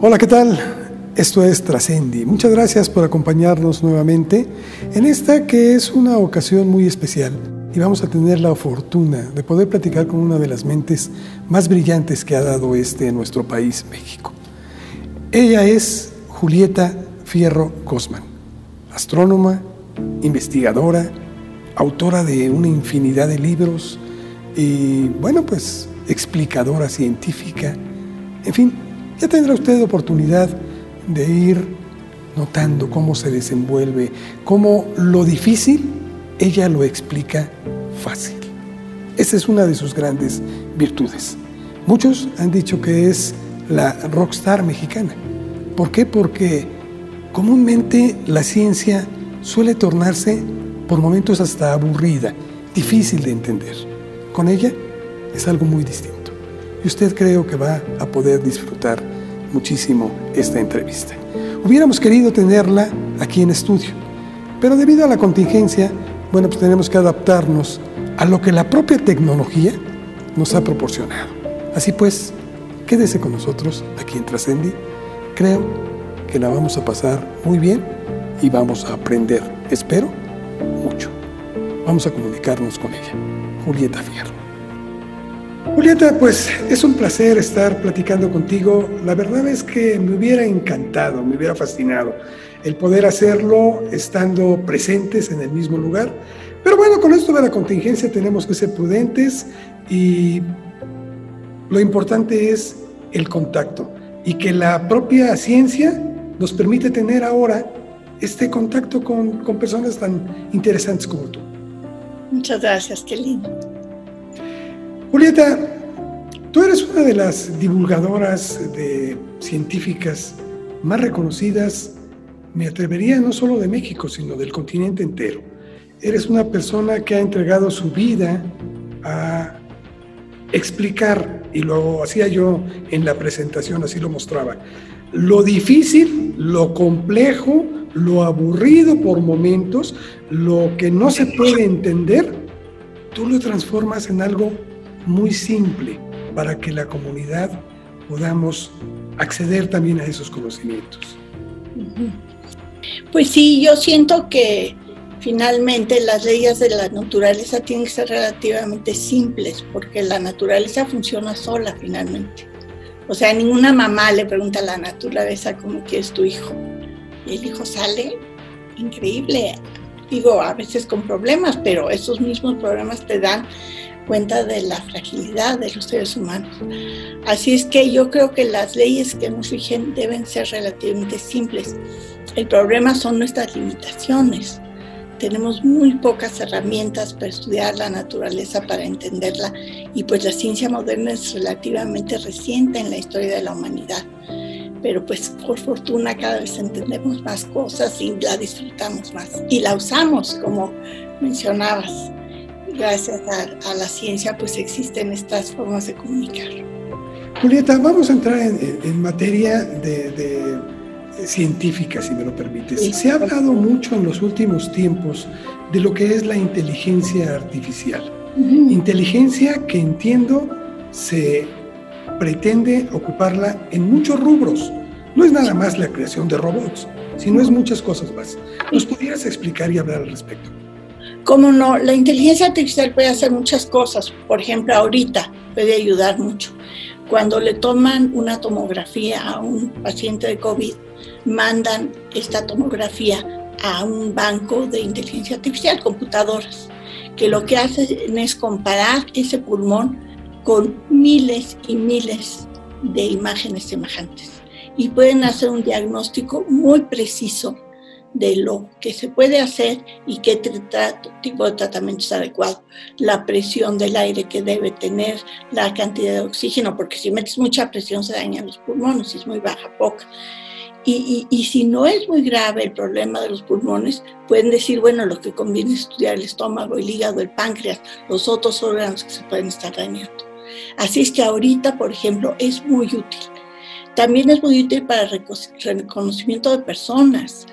Hola, ¿qué tal? Esto es Trascendi. Muchas gracias por acompañarnos nuevamente en esta que es una ocasión muy especial y vamos a tener la fortuna de poder platicar con una de las mentes más brillantes que ha dado este nuestro país, México. Ella es Julieta Fierro Cosman, astrónoma, investigadora, autora de una infinidad de libros y, bueno, pues explicadora científica, en fin, ya tendrá usted oportunidad de ir notando cómo se desenvuelve, cómo lo difícil ella lo explica fácil. Esa es una de sus grandes virtudes. Muchos han dicho que es la rockstar mexicana. ¿Por qué? Porque comúnmente la ciencia suele tornarse por momentos hasta aburrida, difícil de entender. Con ella es algo muy distinto y usted creo que va a poder disfrutar muchísimo esta entrevista. Hubiéramos querido tenerla aquí en estudio, pero debido a la contingencia, bueno, pues tenemos que adaptarnos a lo que la propia tecnología nos ha proporcionado. Así pues, quédese con nosotros aquí en Trascendi. Creo que la vamos a pasar muy bien y vamos a aprender, espero, mucho. Vamos a comunicarnos con ella. Julieta Fierro. Julieta, pues es un placer estar platicando contigo. La verdad es que me hubiera encantado, me hubiera fascinado el poder hacerlo estando presentes en el mismo lugar. Pero bueno, con esto de la contingencia tenemos que ser prudentes y lo importante es el contacto y que la propia ciencia nos permite tener ahora este contacto con, con personas tan interesantes como tú. Muchas gracias, qué. Julieta, tú eres una de las divulgadoras de científicas más reconocidas, me atrevería no solo de México, sino del continente entero. Eres una persona que ha entregado su vida a explicar, y lo hacía yo en la presentación, así lo mostraba, lo difícil, lo complejo, lo aburrido por momentos, lo que no se puede entender, tú lo transformas en algo muy simple para que la comunidad podamos acceder también a esos conocimientos. Pues sí, yo siento que finalmente las leyes de la naturaleza tienen que ser relativamente simples porque la naturaleza funciona sola finalmente. O sea, ninguna mamá le pregunta a la naturaleza cómo quieres tu hijo. Y el hijo sale increíble. Digo, a veces con problemas, pero esos mismos problemas te dan cuenta de la fragilidad de los seres humanos. Así es que yo creo que las leyes que nos rigen deben ser relativamente simples. El problema son nuestras limitaciones. Tenemos muy pocas herramientas para estudiar la naturaleza, para entenderla, y pues la ciencia moderna es relativamente reciente en la historia de la humanidad. Pero pues por fortuna cada vez entendemos más cosas y la disfrutamos más y la usamos, como mencionabas gracias a, la ciencia pues existen estas formas de comunicar. Julieta, vamos a entrar en, materia de, científica, si me lo permites. Se ha hablado mucho en los últimos tiempos de lo que es la inteligencia artificial. Inteligencia que entiendo se pretende ocuparla en muchos rubros. No es nada más la creación de robots, sino es muchas cosas más. ¿Nos pudieras explicar y hablar al respecto? ¿Cómo no? La inteligencia artificial puede hacer muchas cosas. Por ejemplo, ahorita puede ayudar mucho. Cuando le toman una tomografía a un paciente de COVID, mandan esta tomografía a un banco de inteligencia artificial, computadoras, que lo que hacen es comparar ese pulmón con miles y miles de imágenes semejantes y pueden hacer un diagnóstico muy preciso de lo que se puede hacer y qué tipo de tratamiento es adecuado, la presión del aire que debe tener, la cantidad de oxígeno, porque si metes mucha presión se dañan los pulmones, si es muy baja, poca. Y, si no es muy grave el problema de los pulmones, pueden decir, bueno, lo que conviene es estudiar el estómago, el hígado, el páncreas, los otros órganos que se pueden estar dañando. Así es que ahorita, por ejemplo, es muy útil. También es muy útil para reconocimiento de personas.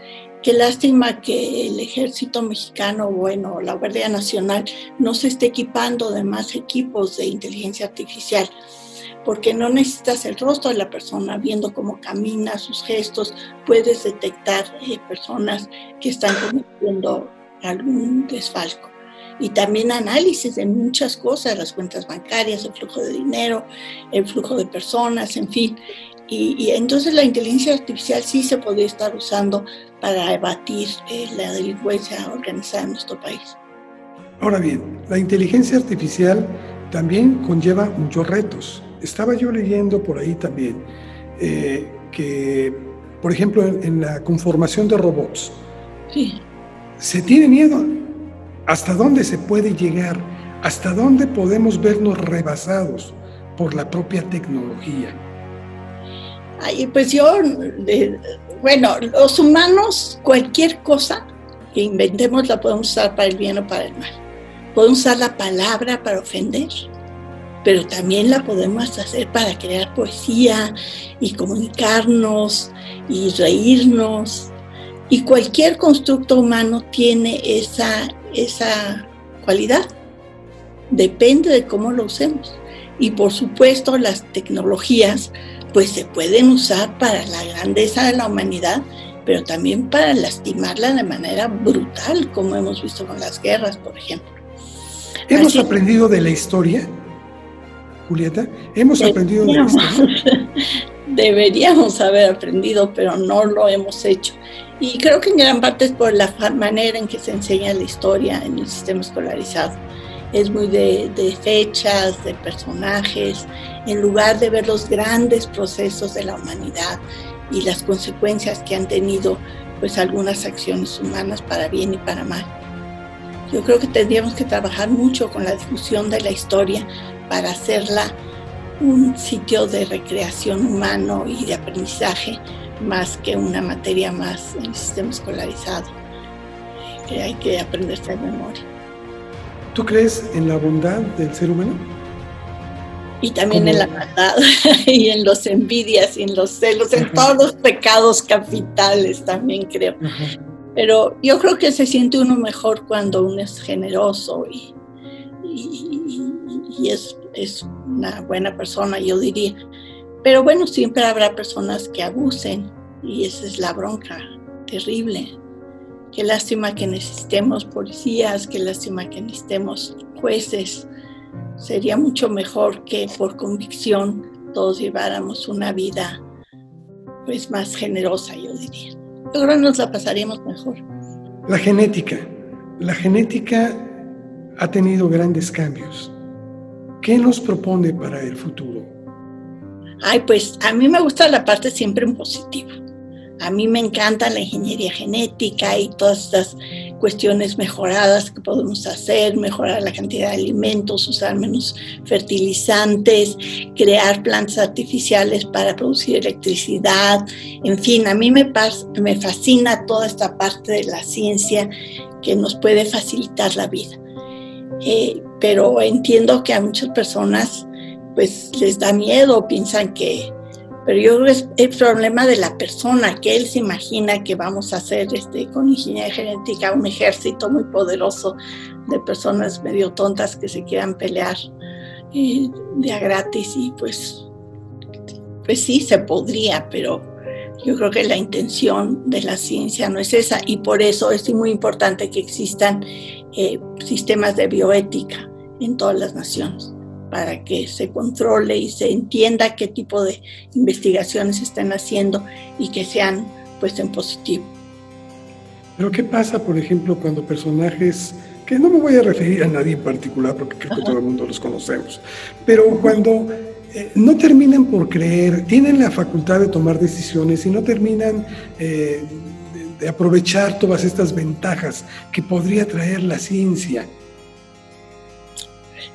Qué lástima que el ejército mexicano, bueno, la Guardia Nacional, no se esté equipando de más equipos de inteligencia artificial, porque no necesitas el rostro de la persona, viendo cómo camina, sus gestos, puedes detectar eh, personas que están cometiendo algún desfalco. Y también análisis de muchas cosas, las cuentas bancarias, el flujo de dinero, el flujo de personas, en fin. Y, entonces la inteligencia artificial sí se podría estar usando para abatir eh, la delincuencia organizada en nuestro país. Ahora bien, la inteligencia artificial también conlleva muchos retos. Estaba yo leyendo por ahí también eh, que, por ejemplo, en, la conformación de robots, se tiene miedo. ¿Hasta dónde se puede llegar? ¿Hasta dónde podemos vernos rebasados por la propia tecnología? Ay, pues yo, bueno, los humanos, cualquier cosa que inventemos la podemos usar para el bien o para el mal. Podemos usar la palabra para ofender, pero también la podemos hacer para crear poesía y comunicarnos y reírnos. Y cualquier constructo humano tiene esa, esa cualidad. Depende de cómo lo usemos. Y por supuesto las tecnologías pues se pueden usar para la grandeza de la humanidad, pero también para lastimarla de manera brutal, como hemos visto con las guerras, por ejemplo. ¿Hemos aprendido de la historia, Julieta? ¿Hemos aprendido de la historia? Deberíamos haber aprendido, pero no lo hemos hecho. Y creo que en gran parte es por la manera en que se enseña la historia en el sistema escolarizado es muy de, fechas, de personajes, en lugar de ver los grandes procesos de la humanidad y las consecuencias que han tenido pues algunas acciones humanas para bien y para mal. Yo creo que tendríamos que trabajar mucho con la difusión de la historia para hacerla un sitio de recreación humano y de aprendizaje más que una materia más en el sistema escolarizado que hay que aprenderse de memoria. ¿Tú crees en la bondad del ser humano? Y también en la maldad, y en los envidias, y en los celos, en todos los pecados capitales también creo. Pero yo creo que se siente uno mejor cuando uno es generoso y, y, es, es una buena persona, yo diría. Pero bueno, siempre habrá personas que abusen y esa es la bronca terrible. Qué lástima que necesitemos policías, qué lástima que necesitemos jueces. Sería mucho mejor que por convicción todos lleváramos una vida pues más generosa, yo diría. Yo creo que nos la pasaríamos mejor. La genética. La genética ha tenido grandes cambios. ¿Qué nos propone para el futuro? Ay, pues a mí me gusta la parte siempre en positivo. A mí me encanta la ingeniería genética y todas estas cuestiones mejoradas que podemos hacer, mejorar la cantidad de alimentos, usar menos fertilizantes, crear plantas artificiales para producir electricidad, en fin, a mí me, fascina toda esta parte de la ciencia que nos puede facilitar la vida. Eh, pero entiendo que a muchas personas pues les da miedo, piensan que pero yo creo que es el problema de la persona, que él se imagina que vamos a hacer este, con ingeniería genética un ejército muy poderoso de personas medio tontas que se quieran pelear eh, de a gratis y pues, pues sí, se podría, pero yo creo que la intención de la ciencia no es esa y por eso es muy importante que existan eh, sistemas de bioética en todas las naciones para que se controle y se entienda qué tipo de investigaciones están haciendo y que sean pues en positivo. Pero ¿qué pasa, por ejemplo, cuando personajes, que no me voy a referir a nadie en particular porque creo que todo el mundo los conocemos, pero cuando eh, no terminan por creer, tienen la facultad de tomar decisiones y no terminan eh, de aprovechar todas estas ventajas que podría traer la ciencia,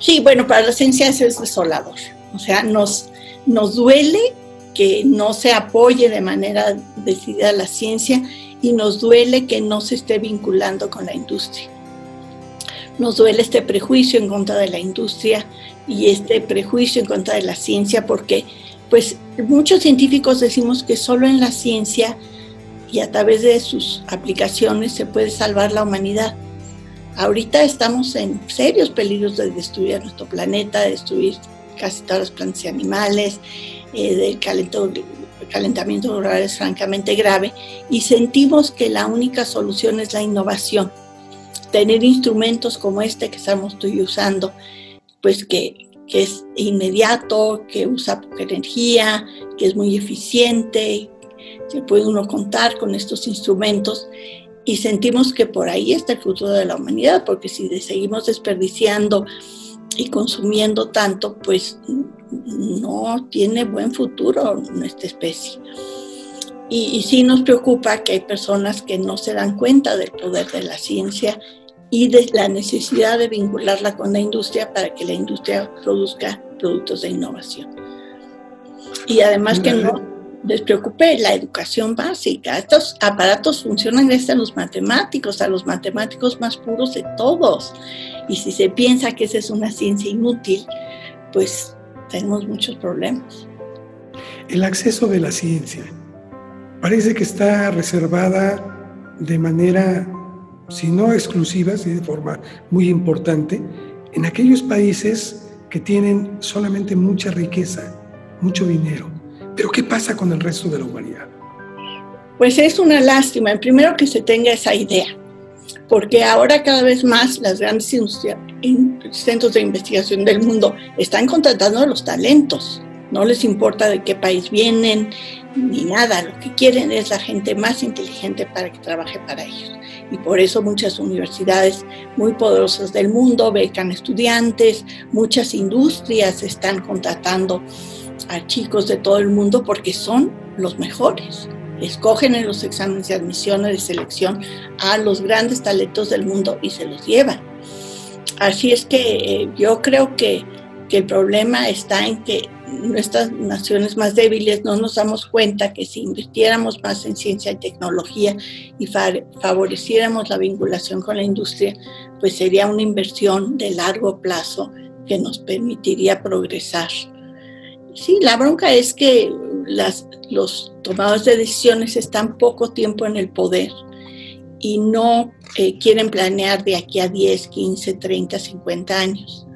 Sí, bueno, para la ciencia es desolador. O sea, nos, nos duele que no se apoye de manera decidida la ciencia y nos duele que no se esté vinculando con la industria. Nos duele este prejuicio en contra de la industria y este prejuicio en contra de la ciencia porque pues muchos científicos decimos que solo en la ciencia y a través de sus aplicaciones se puede salvar la humanidad. Ahorita estamos en serios peligros de destruir nuestro planeta, de destruir casi todas las plantas y animales, eh, del calentamiento global es francamente grave y sentimos que la única solución es la innovación. Tener instrumentos como este que estamos usando, pues que, que es inmediato, que usa poca energía, que es muy eficiente, que puede uno contar con estos instrumentos y sentimos que por ahí está el futuro de la humanidad, porque si seguimos desperdiciando y consumiendo tanto, pues no tiene buen futuro nuestra especie. Y, y, sí nos preocupa que hay personas que no se dan cuenta del poder de la ciencia y de la necesidad de vincularla con la industria para que la industria produzca productos de innovación. Y además que no les preocupe la educación básica. Estos aparatos funcionan gracias a los matemáticos, a los matemáticos más puros de todos. Y si se piensa que esa es una ciencia inútil, pues tenemos muchos problemas. El acceso de la ciencia parece que está reservada de manera, si no exclusiva, si de forma muy importante, en aquellos países que tienen solamente mucha riqueza, mucho dinero pero ¿qué pasa con el resto de la humanidad? Pues es una lástima, primero que se tenga esa idea, porque ahora cada vez más las grandes centros de investigación del mundo están contratando a los talentos. No les importa de qué país vienen ni nada, lo que quieren es la gente más inteligente para que trabaje para ellos. Y por eso muchas universidades muy poderosas del mundo becan estudiantes, muchas industrias están contratando a chicos de todo el mundo porque son los mejores. Escogen en los exámenes de admisión o de selección a los grandes talentos del mundo y se los llevan. Así es que eh, yo creo que, que el problema está en que nuestras naciones más débiles no nos damos cuenta que si invirtiéramos más en ciencia y tecnología y favoreciéramos la vinculación con la industria, pues sería una inversión de largo plazo que nos permitiría progresar Sí, la bronca es que los tomadores de decisiones están poco tiempo en el poder y no eh, quieren planear de aquí a 10, 15, 30, 50 años.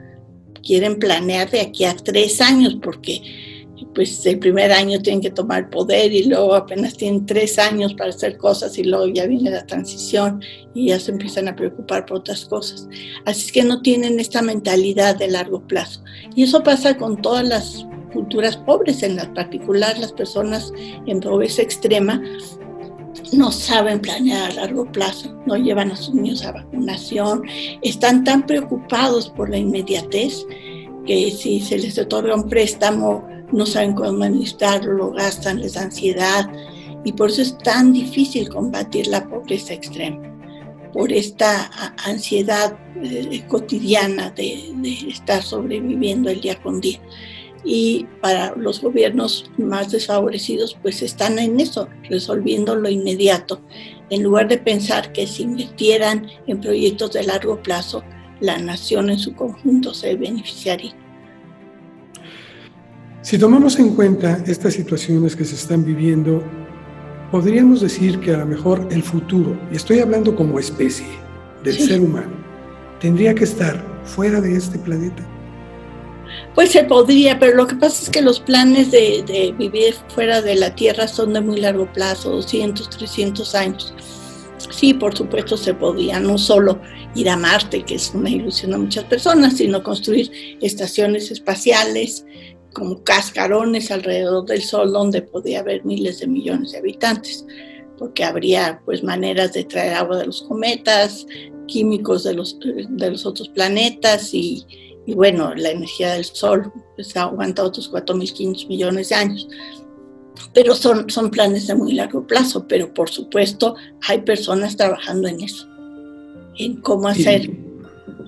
Quieren planear de aquí a tres años porque pues el primer año tienen que tomar poder y luego apenas tienen tres años para hacer cosas y luego ya viene la transición y ya se empiezan a preocupar por otras cosas. Así que no tienen esta mentalidad de largo plazo. Y eso pasa con todas las culturas pobres, en particular las personas en pobreza extrema, no saben planear a largo plazo, no llevan a sus niños a vacunación, están tan preocupados por la inmediatez que si se les otorga un préstamo no saben cómo administrarlo, lo gastan, les da ansiedad y por eso es tan difícil combatir la pobreza extrema, por esta ansiedad eh, cotidiana de, de estar sobreviviendo el día con día y para los gobiernos más desfavorecidos pues están en eso, resolviendo lo inmediato, en lugar de pensar que si invirtieran en proyectos de largo plazo, la nación en su conjunto se beneficiaría. Si tomamos en cuenta estas situaciones que se están viviendo, podríamos decir que a lo mejor el futuro, y estoy hablando como especie del ser humano, tendría que estar fuera de este planeta. Pues se podría, pero lo que pasa es que los planes de, vivir fuera de la Tierra son de muy largo plazo, 200, 300 años. Sí, por supuesto se podía no solo ir a Marte, que es una ilusión a muchas personas, sino construir estaciones espaciales como cascarones alrededor del Sol donde podía haber miles de millones de habitantes, porque habría pues maneras de traer agua de los cometas, químicos de los, de los otros planetas y, y bueno, la energía del Sol pues, aguanta otros 4.500 millones de años. Pero son, son planes de muy largo plazo, pero por supuesto hay personas trabajando en eso, en cómo hacer,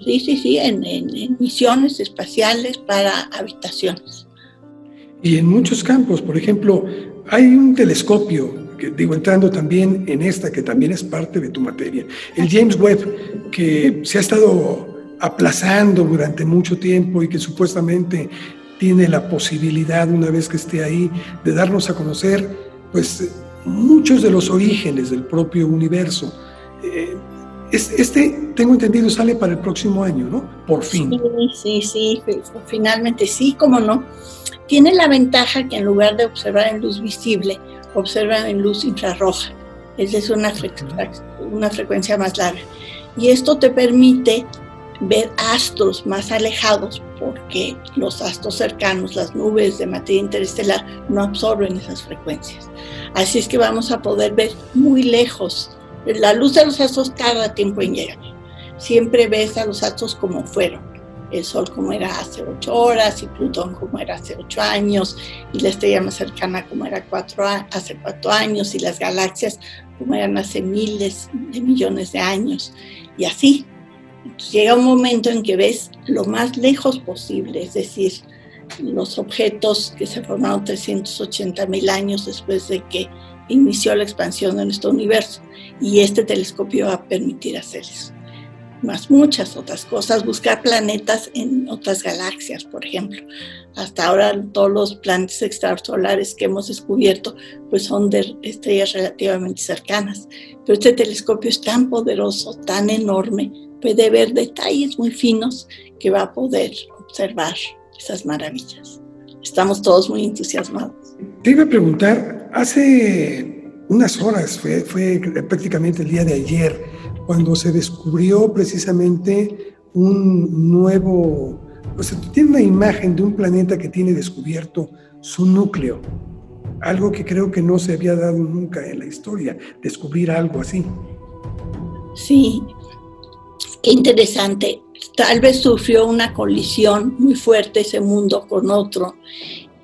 sí, sí, sí, en, en, misiones espaciales para habitaciones. Y en muchos campos, por ejemplo, hay un telescopio, que digo, entrando también en esta, que también es parte de tu materia, el James Webb, que se ha estado aplazando durante mucho tiempo y que supuestamente tiene la posibilidad, una vez que esté ahí, de darnos a conocer pues muchos de los orígenes del propio universo. Eh, Este, tengo entendido, sale para el próximo año, ¿no? Por fin. Sí, sí, sí, finalmente sí, como no. Tiene la ventaja que en lugar de observar en luz visible, observan en luz infrarroja. Esa es una, una frecuencia más larga. Y esto te permite ver astros más alejados porque los astros cercanos, las nubes de materia interestelar, no absorben esas frecuencias. Así es que vamos a poder ver muy lejos. La luz de los astros tarda tiempo en llegar. Siempre ves a los astros como fueron. El Sol como era hace ocho horas y Plutón como era hace ocho años y la estrella más cercana como era hace cuatro años y las galaxias como eran hace miles de millones de años. Y así, llega un momento en que ves lo más lejos posible, es decir, los objetos que se formaron 380 mil años después de que inició la expansión de nuestro universo. Y este telescopio va a permitir hacer eso. Más muchas otras cosas, buscar planetas en otras galaxias, por ejemplo. Hasta ahora todos los planetas extrasolares que hemos descubierto pues son de estrellas relativamente cercanas. Pero este telescopio es tan poderoso, tan enorme, puede ver detalles muy finos que va a poder observar esas maravillas. Estamos todos muy entusiasmados. Te iba a preguntar, hace unas horas, fue, fue prácticamente el día de ayer, cuando se descubrió precisamente un nuevo, o sea, tiene una imagen de un planeta que tiene descubierto su núcleo, algo que creo que no se había dado nunca en la historia, descubrir algo así. Sí, qué interesante. Tal vez sufrió una colisión muy fuerte ese mundo con otro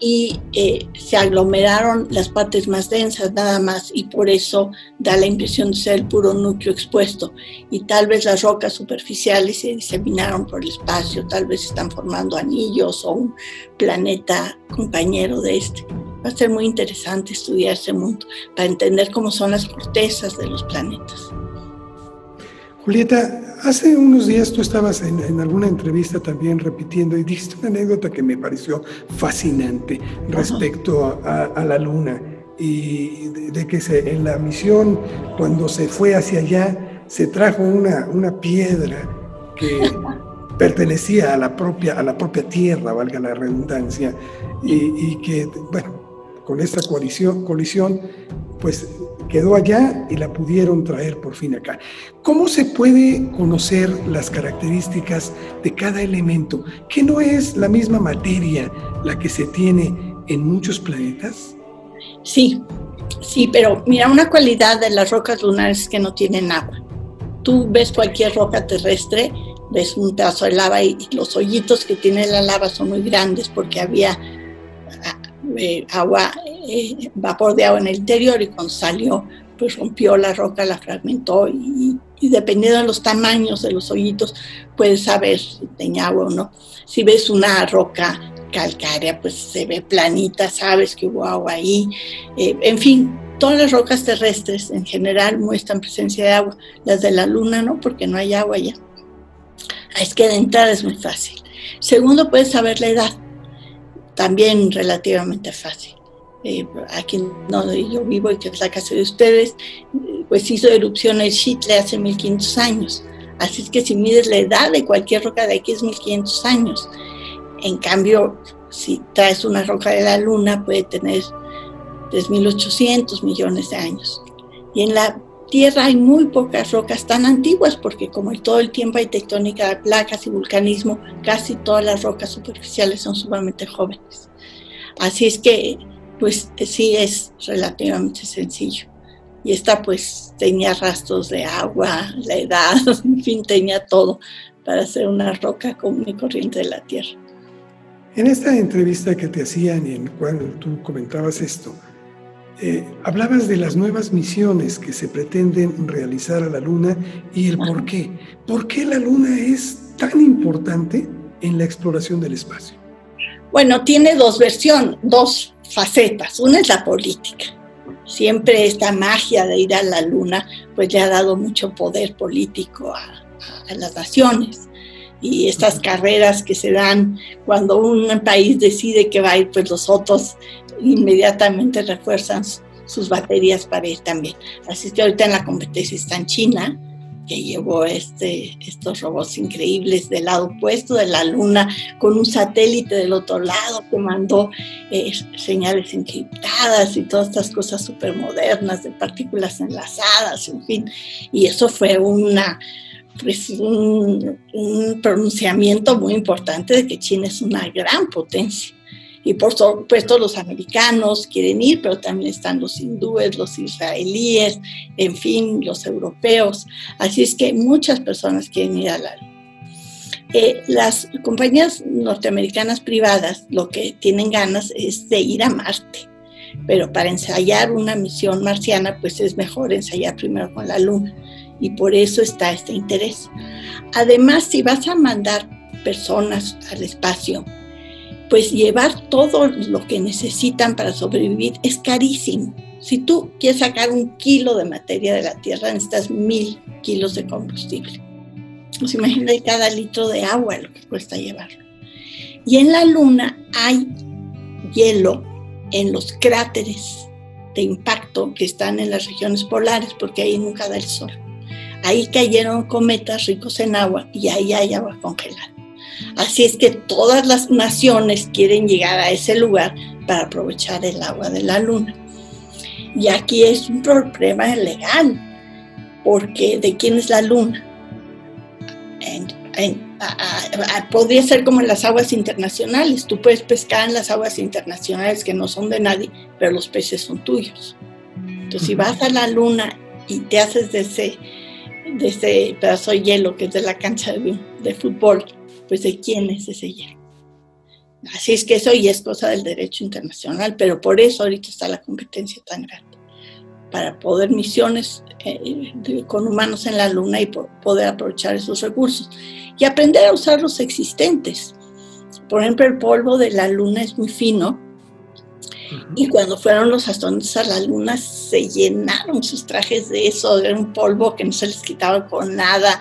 y eh, se aglomeraron las partes más densas nada más y por eso da la impresión de ser el puro núcleo expuesto y tal vez las rocas superficiales se diseminaron por el espacio, tal vez están formando anillos o un planeta compañero de este. Va a ser muy interesante estudiar ese mundo para entender cómo son las cortezas de los planetas. Julieta, hace unos días tú estabas en, alguna entrevista también repitiendo y dijiste una anécdota que me pareció fascinante respecto a, la luna y de, que se, en la misión, cuando se fue hacia allá, se trajo una, una piedra que pertenecía a la, propia, a la propia Tierra, valga la redundancia, y, y que, bueno, con esta colisión, colisión pues quedó allá y la pudieron traer por fin acá. ¿Cómo se puede conocer las características de cada elemento? ¿Que no es la misma materia la que se tiene en muchos planetas? Sí, sí, pero mira, una cualidad de las rocas lunares es que no tienen agua. Tú ves cualquier roca terrestre, ves un pedazo de lava y los hoyitos que tiene la lava son muy grandes porque había agua, eh, vapor de agua en el interior y cuando salió, pues rompió la roca, la fragmentó y, dependiendo de los tamaños de los hoyitos, puedes saber si tenía agua o no. Si ves una roca calcárea, pues se ve planita, sabes que hubo agua ahí. Eh, en fin, todas las rocas terrestres en general muestran presencia de agua. Las de la luna no, porque no hay agua allá. Es que de entrada es muy fácil. Segundo, puedes saber la edad también relativamente fácil. Eh, aquí donde yo vivo y que es la casa de ustedes, pues hizo erupción el Chitle hace 1500 años. Así es que si mides la edad de cualquier roca de aquí es 1500 años. En cambio, si traes una roca de la luna puede tener 3.800 millones de años. Y en la Tierra hay muy pocas rocas tan antiguas porque como todo el tiempo hay tectónica de placas y vulcanismo, casi todas las rocas superficiales son sumamente jóvenes. Así es que, pues sí es relativamente sencillo. Y esta pues tenía rastros de agua, la edad, en fin, tenía todo para ser una roca común y corriente de la Tierra. En esta entrevista que te hacían y en cual tú comentabas esto, eh, hablabas de las nuevas misiones que se pretenden realizar a la Luna y el por qué. ¿Por qué la Luna es tan importante en la exploración del espacio? Bueno, tiene dos versiones, dos facetas. Una es la política. Siempre esta magia de ir a la Luna, pues le ha dado mucho poder político a, a las naciones y estas carreras que se dan cuando un país decide que va a ir, pues los otros inmediatamente refuerzan sus baterías para ir también. Así que ahorita en la competencia está en China, que llevó este, estos robots increíbles del lado opuesto de la Luna, con un satélite del otro lado que mandó eh, señales encriptadas y todas estas cosas súper modernas de partículas enlazadas, en fin. Y eso fue una, pues un, un pronunciamiento muy importante de que China es una gran potencia. Y por supuesto los americanos quieren ir, pero también están los hindúes, los israelíes, en fin, los europeos. Así es que muchas personas quieren ir a la. Eh, las compañías norteamericanas privadas lo que tienen ganas es de ir a Marte, pero para ensayar una misión marciana pues es mejor ensayar primero con la Luna y por eso está este interés. Además, si vas a mandar personas al espacio, pues llevar todo lo que necesitan para sobrevivir es carísimo. Si tú quieres sacar un kilo de materia de la Tierra, necesitas mil kilos de combustible. Pues imagina cada litro de agua lo que cuesta llevarlo. Y en la Luna hay hielo en los cráteres de impacto que están en las regiones polares, porque ahí nunca da el sol. Ahí cayeron cometas ricos en agua y ahí hay agua congelada. Así es que todas las naciones quieren llegar a ese lugar para aprovechar el agua de la luna. Y aquí es un problema legal, porque ¿de quién es la luna? podría ser como en las aguas internacionales. Tú puedes pescar en las aguas internacionales que no son de nadie, pero los peces son tuyos. Entonces, si vas a la luna y te haces de ese, de ese pedazo de hielo que es de la cancha de fútbol, pues de quién es ese hielo. Así es que eso ya es cosa del derecho internacional, pero por eso ahorita está la competencia tan grande, para poder misiones eh, con humanos en la luna y poder aprovechar esos recursos y aprender a usar los existentes. Por ejemplo, el polvo de la luna es muy fino y cuando fueron los astronautas a la luna, se llenaron sus trajes de eso, de un polvo que no se les quitaba con nada.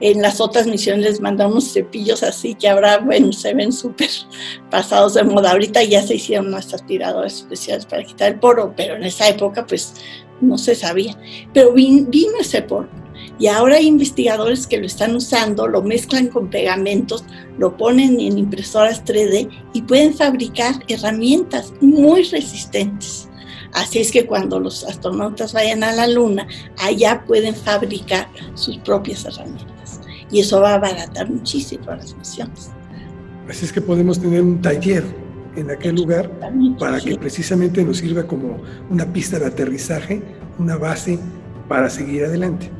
En las otras misiones les mandaron cepillos así que ahora, bueno, se ven súper pasados de moda. Ahorita ya se hicieron unas aspiradoras especiales para quitar el polvo, pero en esa época, pues, no se sabía. Pero vino ese polvo y ahora hay investigadores que lo están usando, lo mezclan con pegamentos, lo ponen en impresoras 3D y pueden fabricar herramientas muy resistentes. Así es que cuando los astronautas vayan a la Luna, allá pueden fabricar sus propias herramientas. Y eso va a abaratar muchísimo las misiones. Así es que podemos tener un taller en aquel lugar para que precisamente nos sirva como una pista de aterrizaje, una base para seguir adelante.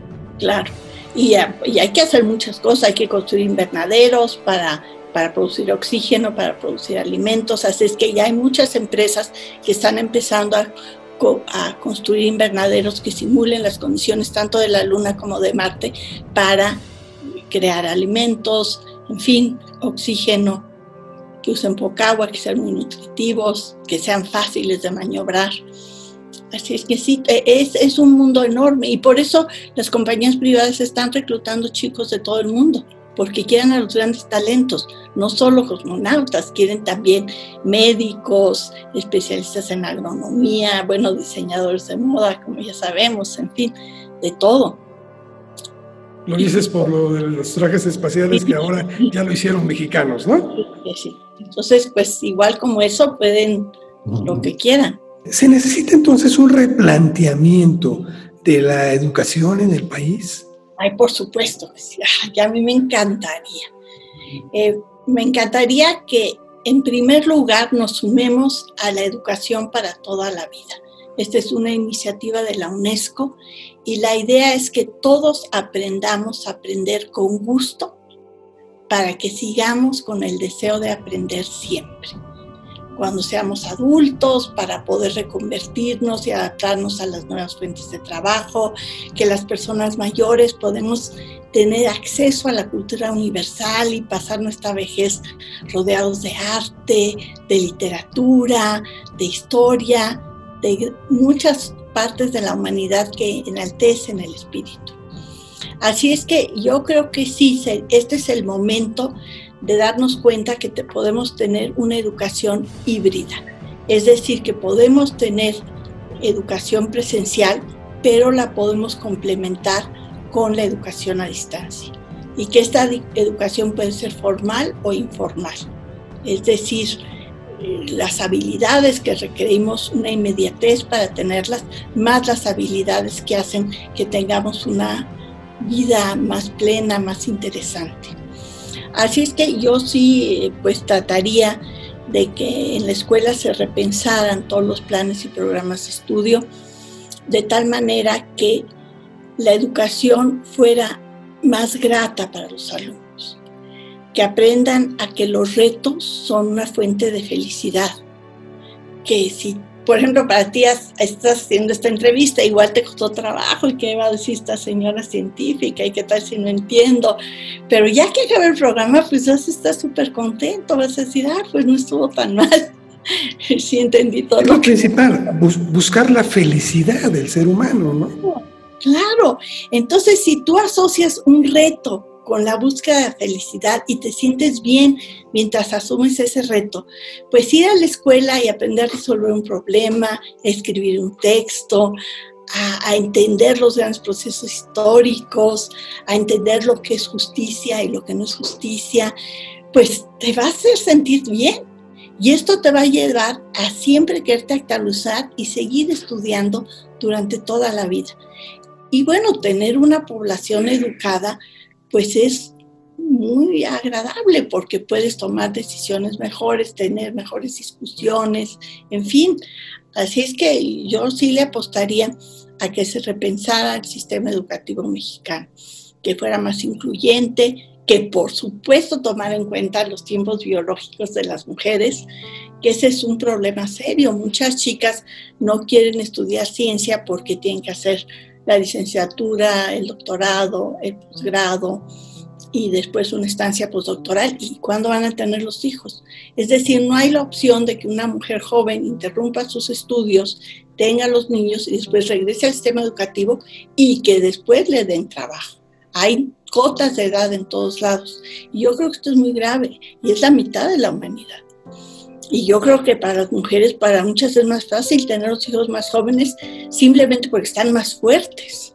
Claro, y, hay que hacer muchas cosas, hay que construir invernaderos para, para producir oxígeno, para producir alimentos, así es que ya hay muchas empresas que están empezando a, a construir invernaderos que simulen las condiciones tanto de la Luna como de Marte para crear alimentos, en fin, oxígeno, que usen poca agua, que sean muy nutritivos, que sean fáciles de maniobrar. Así es que sí, e, es, es, un mundo enorme y por eso las compañías privadas están reclutando chicos de todo el mundo, porque quieren a los grandes talentos, no solo cosmonautas, quieren también médicos, especialistas en agronomía, bueno, diseñadores de moda, como ya sabemos, en fin, de todo. Lo dices por lo de los trajes espaciales que ahora ya lo hicieron mexicanos, ¿no? Sí, sí. Entonces, pues igual como eso pueden lo que quieran. ¿Se necesita entonces un replanteamiento de la educación en el país? Ay, por supuesto, ya a mí me encantaría. Eh, me encantaría que en primer lugar nos sumemos a la educación para toda la vida. Esta es una iniciativa de la UNESCO y la idea es que todos aprendamos a aprender con gusto para que sigamos con el deseo de aprender siempre cuando seamos adultos para poder reconvertirnos y adaptarnos a las nuevas fuentes de trabajo, que las personas mayores podemos tener acceso a la cultura universal y pasar nuestra vejez rodeados de arte, de literatura, de historia, de muchas partes de la humanidad que enaltecen el espíritu. Así es que yo creo que sí, este es el momento de darnos cuenta que podemos tener una educación híbrida. Es decir, que podemos tener educación presencial, pero la podemos complementar con la educación a distancia y que esta educación puede ser formal o informal. Es decir, eh, las habilidades que requerimos una inmediatez para tenerlas, más las habilidades que hacen que tengamos una vida más plena, más interesante. Así es que yo sí, eh, pues trataría de que en la escuela se repensaran todos los planes y programas de estudio de tal manera que la educación fuera más grata para los alumnos, que aprendan a que los retos son una fuente de felicidad, que si, por ejemplo, para ti estás haciendo esta entrevista, igual te costó trabajo y qué va a decir esta señora científica y qué tal si no entiendo, pero ya que acaba el programa, pues vas a estar súper contento, vas a decir, ah, pues no estuvo tan mal. sí entendí todo. Es lo principal, buscar la felicidad del ser humano, ¿no? Claro, entonces si tú asocias un reto con la búsqueda de felicidad y te sientes bien mientras asumes ese reto, pues ir a la escuela y aprender a resolver un problema, escribir un texto, a, a, entender los grandes procesos históricos, a entender lo que es justicia y lo que no es justicia, pues te va a hacer sentir bien. Y esto te va a llevar a siempre quererte actualizar y seguir estudiando durante toda la vida. Y bueno, tener una población educada, pues es muy agradable porque puedes tomar decisiones mejores, tener mejores discusiones, en fin. Así es que yo sí le apostaría a que se repensara el sistema educativo mexicano, que fuera más incluyente, que por supuesto tomara en cuenta los tiempos biológicos de las mujeres, que ese es un problema serio. Muchas chicas no quieren estudiar ciencia porque tienen que hacer la licenciatura, el doctorado, el posgrado y después una estancia postdoctoral y cuándo van a tener los hijos. Es decir, no hay la opción de que una mujer joven interrumpa sus estudios, tenga los niños y después regrese al sistema educativo y que después le den trabajo. Hay cotas de edad en todos lados. Y yo creo que esto es muy grave y es la mitad de la humanidad. Y yo creo que para las mujeres, para muchas es más fácil tener los hijos más jóvenes simplemente porque están más fuertes.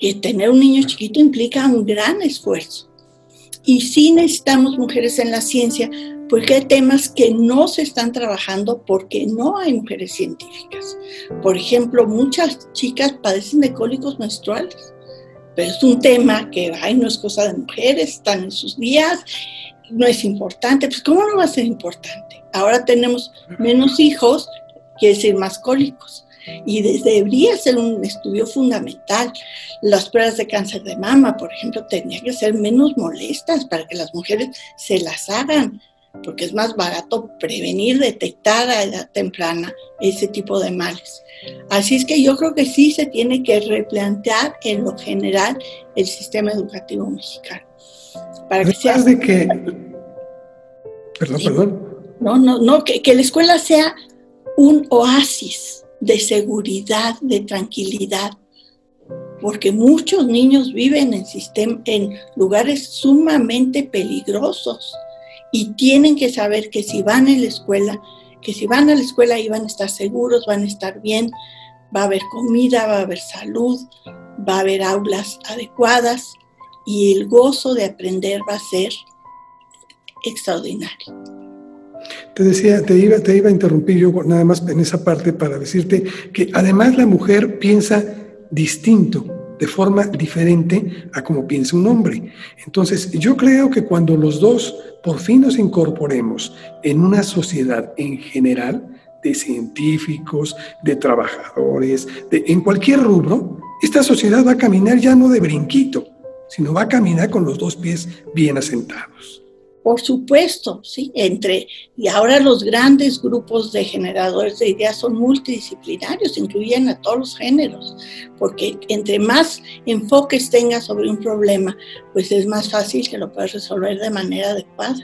Y tener un niño chiquito implica un gran esfuerzo. Y sí necesitamos mujeres en la ciencia porque hay temas que no se están trabajando porque no hay mujeres científicas. Por ejemplo, muchas chicas padecen de cólicos menstruales, pero es un tema que ay, no es cosa de mujeres, están en sus días, no es importante. Pues ¿cómo no va a ser importante? ahora tenemos menos hijos, quiere decir más cólicos. Y debería ser un estudio fundamental. Las pruebas de cáncer de mama, por ejemplo, tendrían que ser menos molestas para que las mujeres se las hagan, porque es más barato prevenir, detectar a edad temprana ese tipo de males. Así es que yo creo que sí se tiene que replantear en lo general el sistema educativo mexicano. Para que sea... de que... Perdón, perdón. No, no, no, que, la escuela sea un oasis de seguridad, de tranquilidad, porque muchos niños viven en, en lugares sumamente peligrosos y tienen que saber que si van a la escuela, que si van a la escuela ahí van a estar seguros, van a estar bien, va a haber comida, va a haber salud, va a haber aulas adecuadas y el gozo de aprender va a ser extraordinario. Te decía, te iba, a interrumpir yo nada más en esa parte para decirte que además la mujer piensa distinto, de forma diferente a como piensa un hombre. Entonces, yo creo que cuando los dos por fin nos incorporemos en una sociedad en general, de científicos, de trabajadores, de, en cualquier rubro, esta sociedad va a caminar ya no de brinquito, sino va a caminar con los dos pies bien asentados. Por supuesto, sí, entre, y ahora los grandes grupos de generadores de ideas son multidisciplinarios, incluyen a todos los géneros, porque entre más enfoques tengas sobre un problema, pues es más fácil que lo puedas resolver de manera adecuada.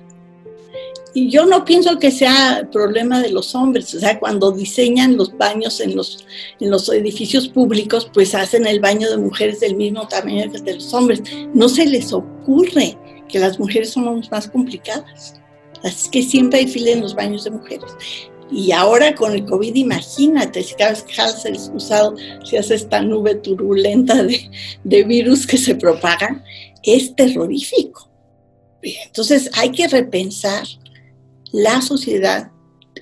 Y yo no pienso que sea problema de los hombres, o sea, cuando diseñan los baños en los, en los edificios públicos, pues hacen el baño de mujeres del mismo tamaño que de los hombres. No se les ocurre que las mujeres somos más complicadas. Así que siempre hay fila en los baños de mujeres. Y ahora con el COVID, imagínate, si cada vez que el excusado, hace esta nube turbulenta de, de virus que se propagan, es terrorífico. Entonces hay que repensar la sociedad,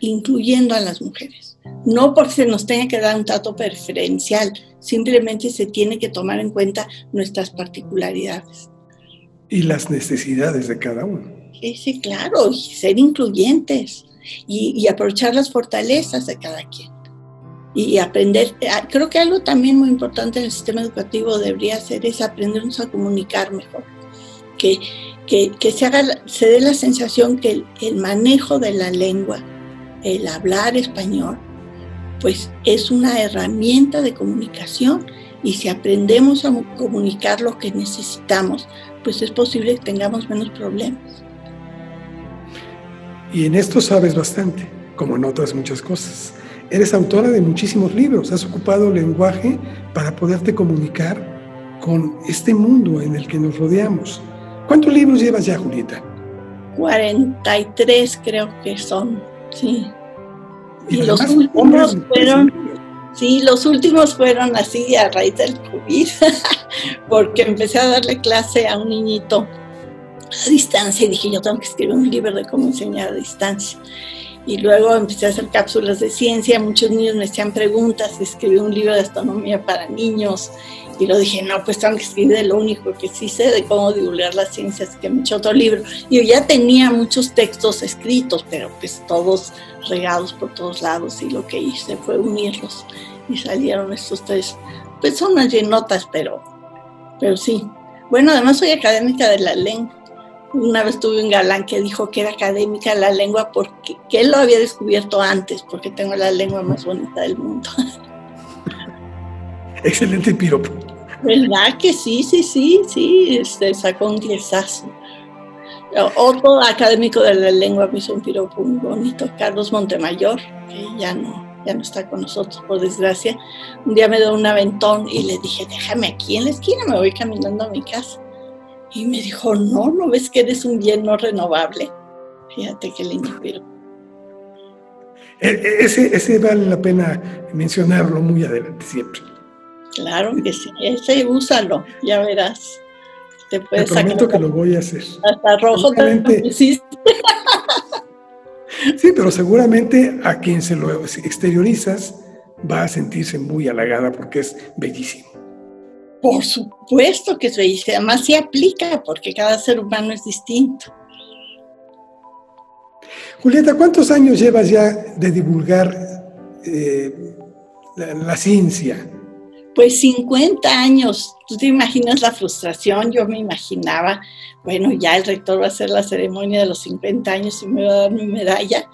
incluyendo a las mujeres. No porque se nos tenga que dar un trato preferencial, simplemente se tiene que tomar en cuenta nuestras particularidades. Y las necesidades de cada uno. Sí, sí, claro, y ser incluyentes y, aprovechar las fortalezas de cada quien. Y aprender, ah, creo que algo también muy importante en el sistema educativo debería ser es aprendernos a comunicar mejor. Que, que, se, haga, se dé la sensación que el, manejo de la lengua, el hablar español, pues es una herramienta de comunicación y si aprendemos a comunicar lo que necesitamos, pues es posible que tengamos menos problemas. Y en esto sabes bastante, como en otras muchas cosas. Eres autora de muchísimos libros, has ocupado lenguaje para poderte comunicar con este mundo en el que nos rodeamos. ¿Cuántos libros llevas ya, Julieta? 43 creo que son, sí. Y, los últimos fueron, sí, los últimos fueron así a raíz del COVID, porque empecé a darle clase a un niñito a distancia y dije, yo tengo que escribir un libro de cómo enseñar a distancia. Y luego empecé a hacer cápsulas de ciencia, muchos niños me hacían preguntas, escribí un libro de astronomía para niños y lo dije, no, pues tengo que escribir lo único que sí sé de cómo divulgar las ciencias, que me hecho otro libro. Y yo ya tenía muchos textos escritos, pero pues todos regados por todos lados y lo que hice fue unirlos y salieron estos tres. Pues son unas llenotas, pero, pero sí. Bueno, además soy académica de la lengua una vez tuve un galán que dijo que era académica la lengua porque que él lo había descubierto antes, porque tengo la lengua más bonita del mundo. Excelente piropo. ¿Verdad que sí, sí, sí, sí? Este, sacó un diezazo. Otro académico de la lengua me hizo un piropo muy bonito, Carlos Montemayor, que ya no, ya no está con nosotros, por desgracia. Un día me dio un aventón y le dije, déjame aquí en la esquina, me voy caminando a mi casa. Y me dijo, no, ¿no ves que eres un bien no renovable? Fíjate qué lindo pero e, e, Ese, ese vale la pena mencionarlo muy adelante siempre. Claro que sí, ese úsalo, ya verás. Te puedes Te prometo que lo voy a hacer. Hasta rojo te Sí, pero seguramente a quien se lo exteriorizas va a sentirse muy halagada porque es bellísimo. Por supuesto que se dice, además se aplica porque cada ser humano es distinto. Julieta, ¿cuántos años llevas ya de divulgar eh, la, ciencia? Pues 50 años. ¿Tú te imaginas la frustración? Yo me imaginaba, bueno, ya el rector va a hacer la ceremonia de los 50 años y me va a dar mi medalla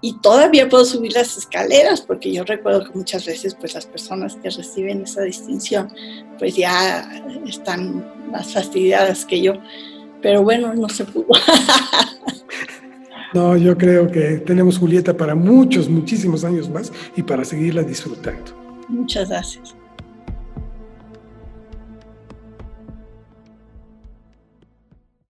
y todavía puedo subir las escaleras porque yo recuerdo que muchas veces pues las personas que reciben esa distinción pues ya están más fastidiadas que yo pero bueno no se pudo. No yo creo que tenemos Julieta para muchos muchísimos años más y para seguirla disfrutando. Muchas gracias